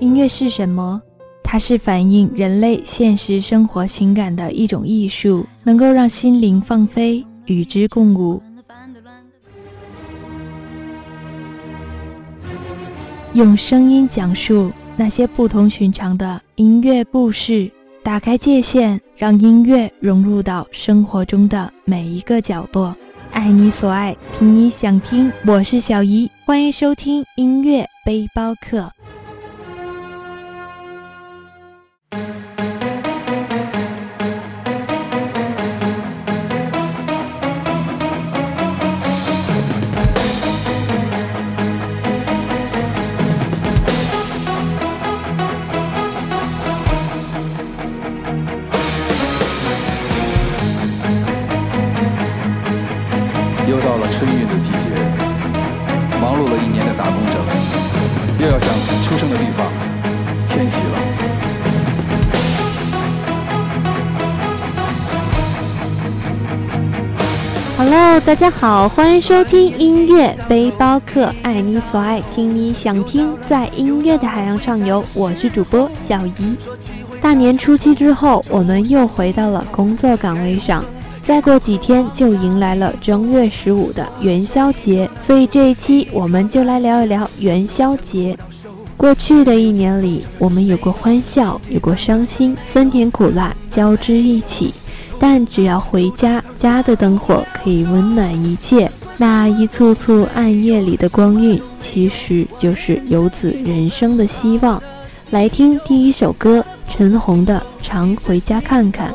音乐是什么？它是反映人类现实生活情感的一种艺术，能够让心灵放飞，与之共舞，用声音讲述那些不同寻常的音乐故事，打开界限，让音乐融入到生活中的每一个角落。爱你所爱，听你想听。我是小姨，欢迎收听音乐背包客。Hello，大家好，欢迎收听音乐背包客，爱你所爱，听你想听，在音乐的海洋畅游。我是主播小怡。大年初七之后，我们又回到了工作岗位上。再过几天就迎来了正月十五的元宵节，所以这一期我们就来聊一聊元宵节。过去的一年里，我们有过欢笑，有过伤心，酸甜苦辣交织一起。但只要回家，家的灯火可以温暖一切。那一簇簇暗夜里的光晕，其实就是游子人生的希望。来听第一首歌，陈红的《常回家看看》。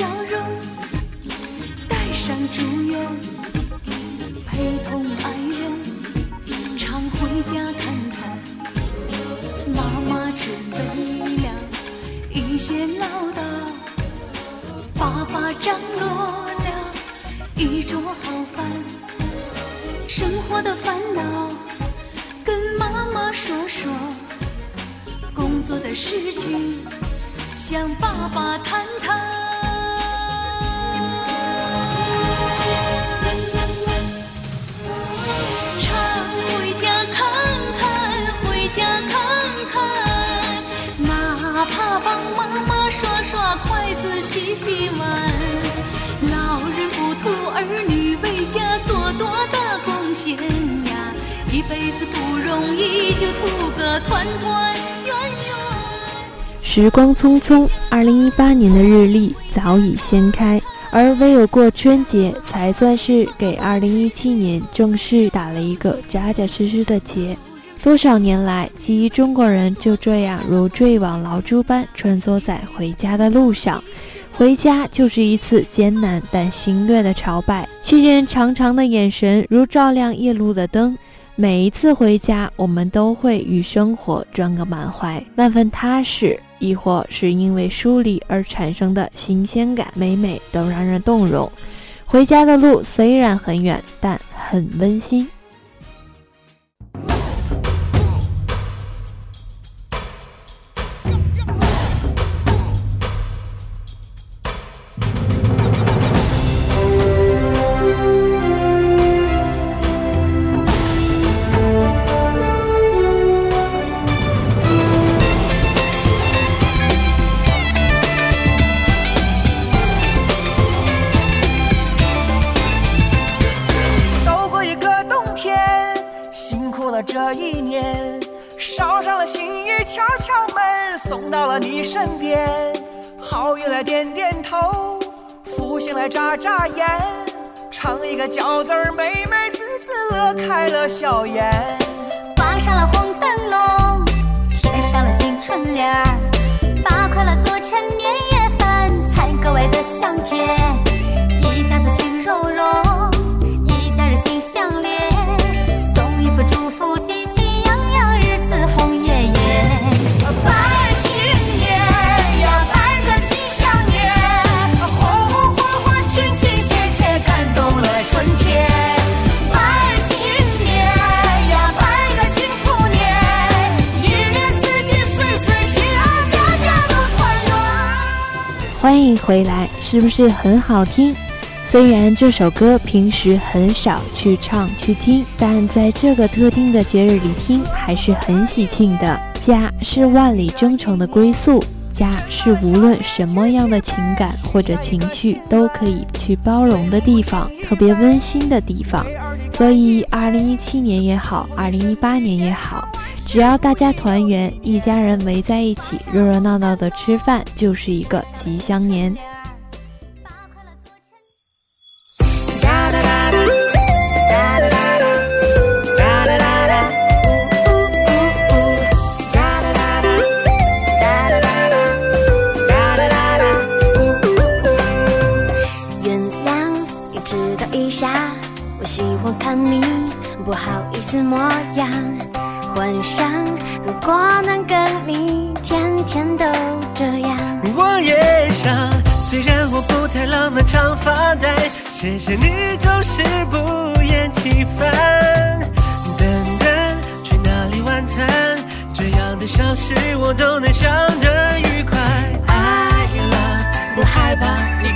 笑容带上祝愿陪同爱人常回家看看妈妈准备了一些唠叨爸爸张罗了一桌好饭生活的烦恼跟妈妈说说工作的事情向爸爸谈谈细细玩，老人不图儿女为家做多大贡献呀，一辈子不容易，就图个团团圆圆。时光匆匆，二零一八年的日历早已掀开，而唯有过春节，才算是给二零一七年正式打了一个扎扎实实的结。多少年来，记忆中国人就这样如坠网牢猪般穿梭在回家的路上。回家就是一次艰难但心略的朝拜，亲人长长的眼神如照亮夜路的灯。每一次回家，我们都会与生活撞个满怀，那份踏实，亦或是因为疏离而产生的新鲜感，每每都让人动容。回家的路虽然很远，但很温馨。辛苦了这一年，捎上了心意，敲敲门，送到了你身边好运来点点头，福星来眨眨眼，唱一个饺子儿，美美滋滋乐开了笑颜。挂上了红灯笼，贴上了新春联儿，把快乐做成年夜饭，菜格外的香甜，一家子情融融，回来，是不是很好听？虽然这首歌平时很少去唱去听，但在这个特定的节日里听还是很喜庆的。家是万里征程的归宿，家是无论什么样的情感或者情绪都可以去包容的地方，特别温馨的地方。所以，二零一七年也好，二零一八年也好，只要大家团圆，一家人围在一起，热热闹闹的吃饭，就是一个吉祥年。把快乐做成。哒哒哒哒，哒哒哒哒，哒哒哒哒，呜呜呜呜，哒哒哒哒，哒哒哒哒，哒哒哒哒，呜呜呜。原谅一直等一下，我喜欢看你不好意思模样。幻想如果能跟你天天都这样，我也想，虽然我不太浪漫，常发呆，谢谢你总是不厌其烦。等等，去哪里晚餐？这样的小事我都能想得愉快。爱了，不害怕一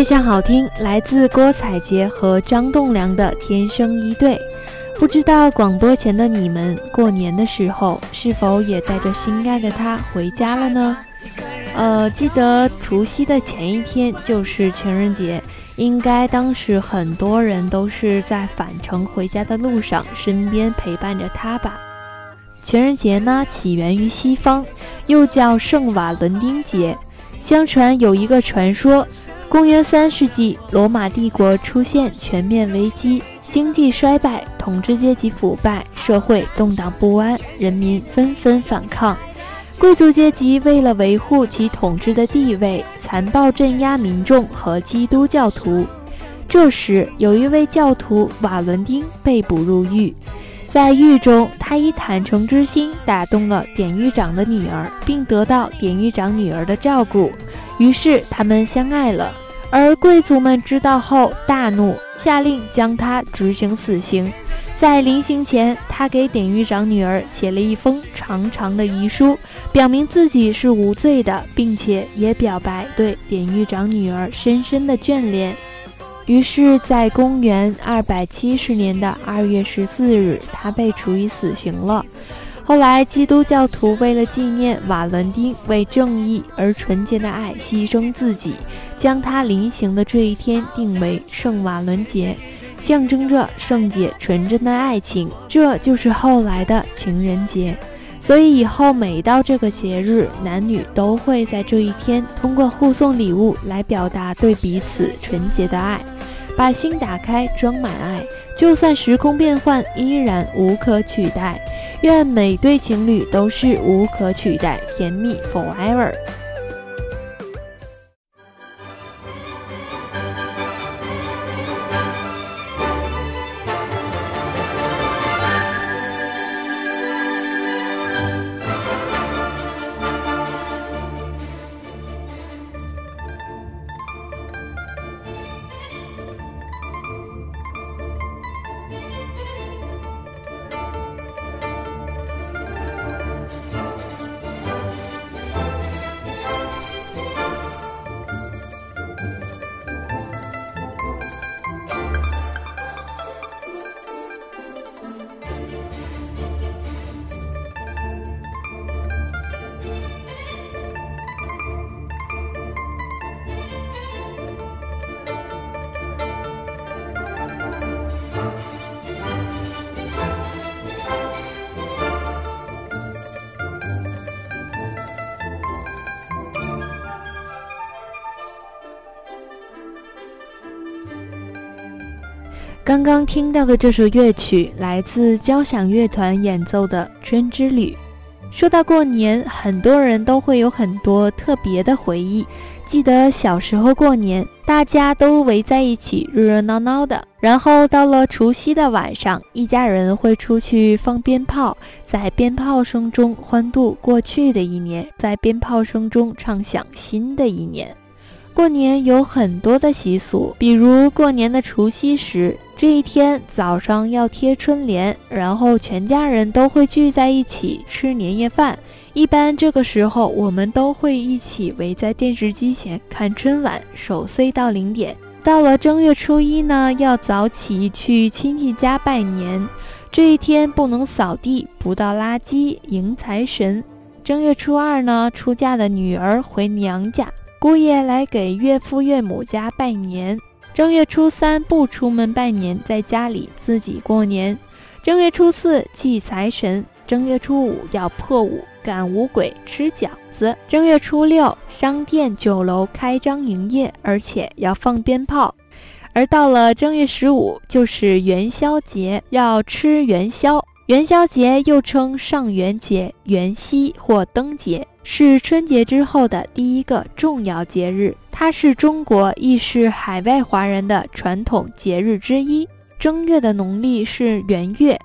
非常好听，来自郭采洁和张栋梁的《天生一对》。不知道广播前的你们，过年的时候是否也带着心爱的他回家了呢？呃，记得除夕的前一天就是情人节，应该当时很多人都是在返程回家的路上，身边陪伴着他吧。情人节呢，起源于西方，又叫圣瓦伦丁节。相传有一个传说，公元三世纪，罗马帝国出现全面危机，经济衰败，统治阶级腐败，社会动荡不安，人民纷纷反抗。贵族阶级为了维护其统治的地位，残暴镇压民众和基督教徒。这时，有一位教徒瓦伦丁被捕入狱，在狱中，他以坦诚之心打动了典狱长的女儿，并得到典狱长女儿的照顾，于是他们相爱了。而贵族们知道后大怒，下令将他执行死刑。在临刑前，他给典狱长女儿写了一封长长的遗书，表明自己是无罪的，并且也表白对典狱长女儿深深的眷恋。于是，在公元二百七十年的二月十四日，他被处以死刑了。后来，基督教徒为了纪念瓦伦丁为正义而纯洁的爱牺牲自己，将他临行的这一天定为圣瓦伦节，象征着圣洁纯真的爱情。这就是后来的情人节。所以以后每到这个节日，男女都会在这一天通过互送礼物来表达对彼此纯洁的爱，把心打开，装满爱，就算时空变换，依然无可取代。愿每对情侣都是无可取代，甜蜜 forever。刚刚听到的这首乐曲来自交响乐团演奏的《春之旅》。说到过年，很多人都会有很多特别的回忆。记得小时候过年，大家都围在一起，热热闹闹的。然后到了除夕的晚上，一家人会出去放鞭炮，在鞭炮声中欢度过去的一年，在鞭炮声中畅想新的一年。过年有很多的习俗，比如过年的除夕时，这一天早上要贴春联，然后全家人都会聚在一起吃年夜饭。一般这个时候，我们都会一起围在电视机前看春晚，守岁到零点。到了正月初一呢，要早起去亲戚家拜年，这一天不能扫地、不倒垃圾，迎财神。正月初二呢，出嫁的女儿回娘家。姑爷来给岳父岳母家拜年。正月初三不出门拜年，在家里自己过年。正月初四祭财神。正月初五要破五赶五鬼吃饺子。正月初六商店酒楼开张营业，而且要放鞭炮。而到了正月十五就是元宵节，要吃元宵。元宵节又称上元节、元夕或灯节。是春节之后的第一个重要节日，它是中国亦是海外华人的传统节日之一。正月的农历是元月，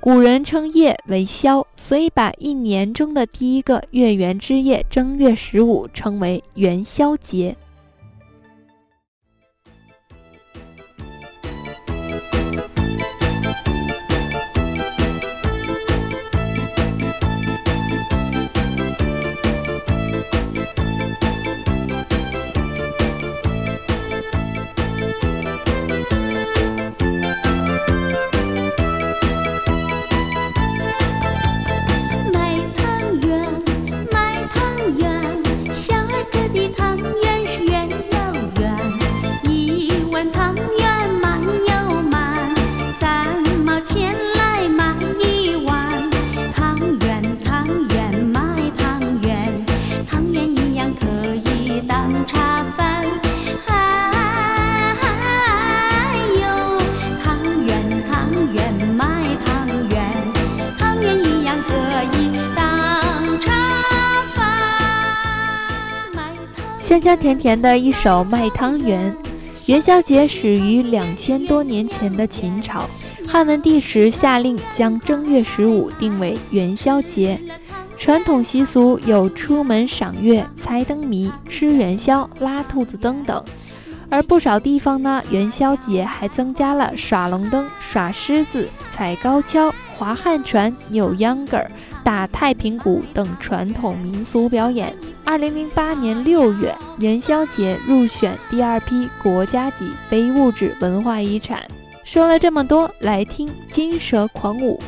古人称夜为宵，所以把一年中的第一个月圆之夜正月十五称为元宵节。香香甜甜的一首卖汤圆。元宵节始于两千多年前的秦朝，汉文帝时下令将正月十五定为元宵节。传统习俗有出门赏月、猜灯谜、吃元宵、拉兔子灯等。而不少地方呢，元宵节还增加了耍龙灯、耍狮子、踩高跷、划旱船、扭秧歌儿、打太平鼓等传统民俗表演。二零零八年六月，元宵节入选第二批国家级非物质文化遗产。说了这么多，来听《金蛇狂舞》。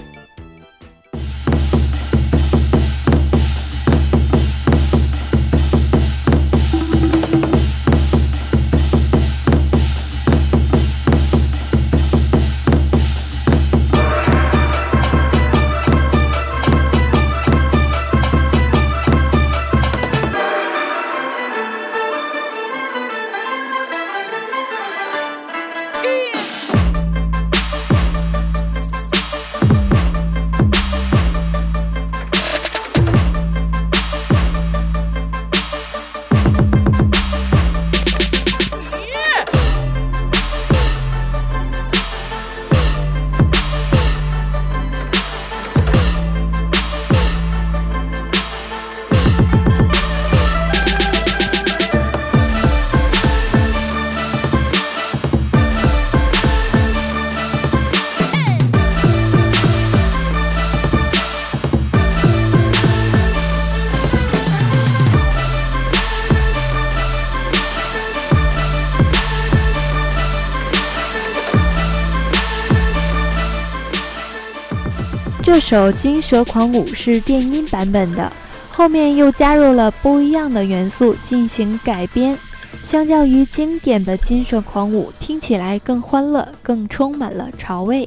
首《金蛇狂舞》是电音版本的，后面又加入了不一样的元素进行改编。相较于经典的《金蛇狂舞》，听起来更欢乐，更充满了潮味。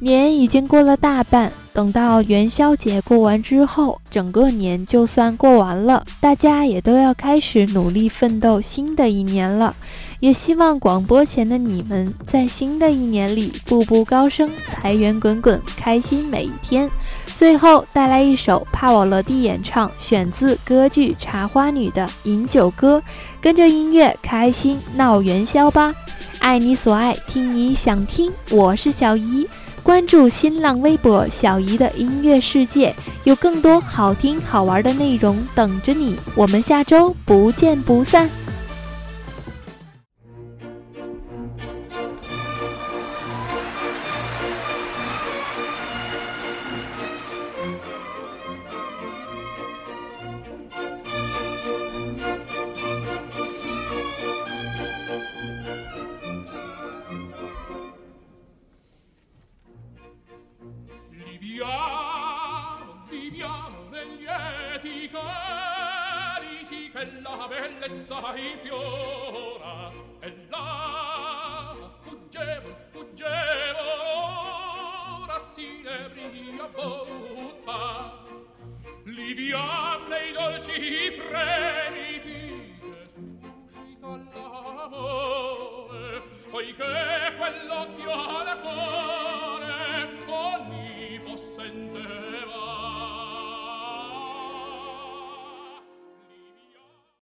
年已经过了大半，等到元宵节过完之后，整个年就算过完了，大家也都要开始努力奋斗新的一年了。也希望广播前的你们在新的一年里步步高升，财源滚滚，开心每一天。最后带来一首帕瓦罗蒂演唱，选自歌剧《茶花女》的《饮酒歌》，跟着音乐开心闹元宵吧！爱你所爱，听你想听，我是小姨。关注新浪微博“小姨的音乐世界”，有更多好听好玩的内容等着你。我们下周不见不散。che la bellezza infiora e là fuggevol fuggevol ora si nebria voluta. Liviam nei dolci fremiti che suscita l'amore poiché quell'occhio ha la cuore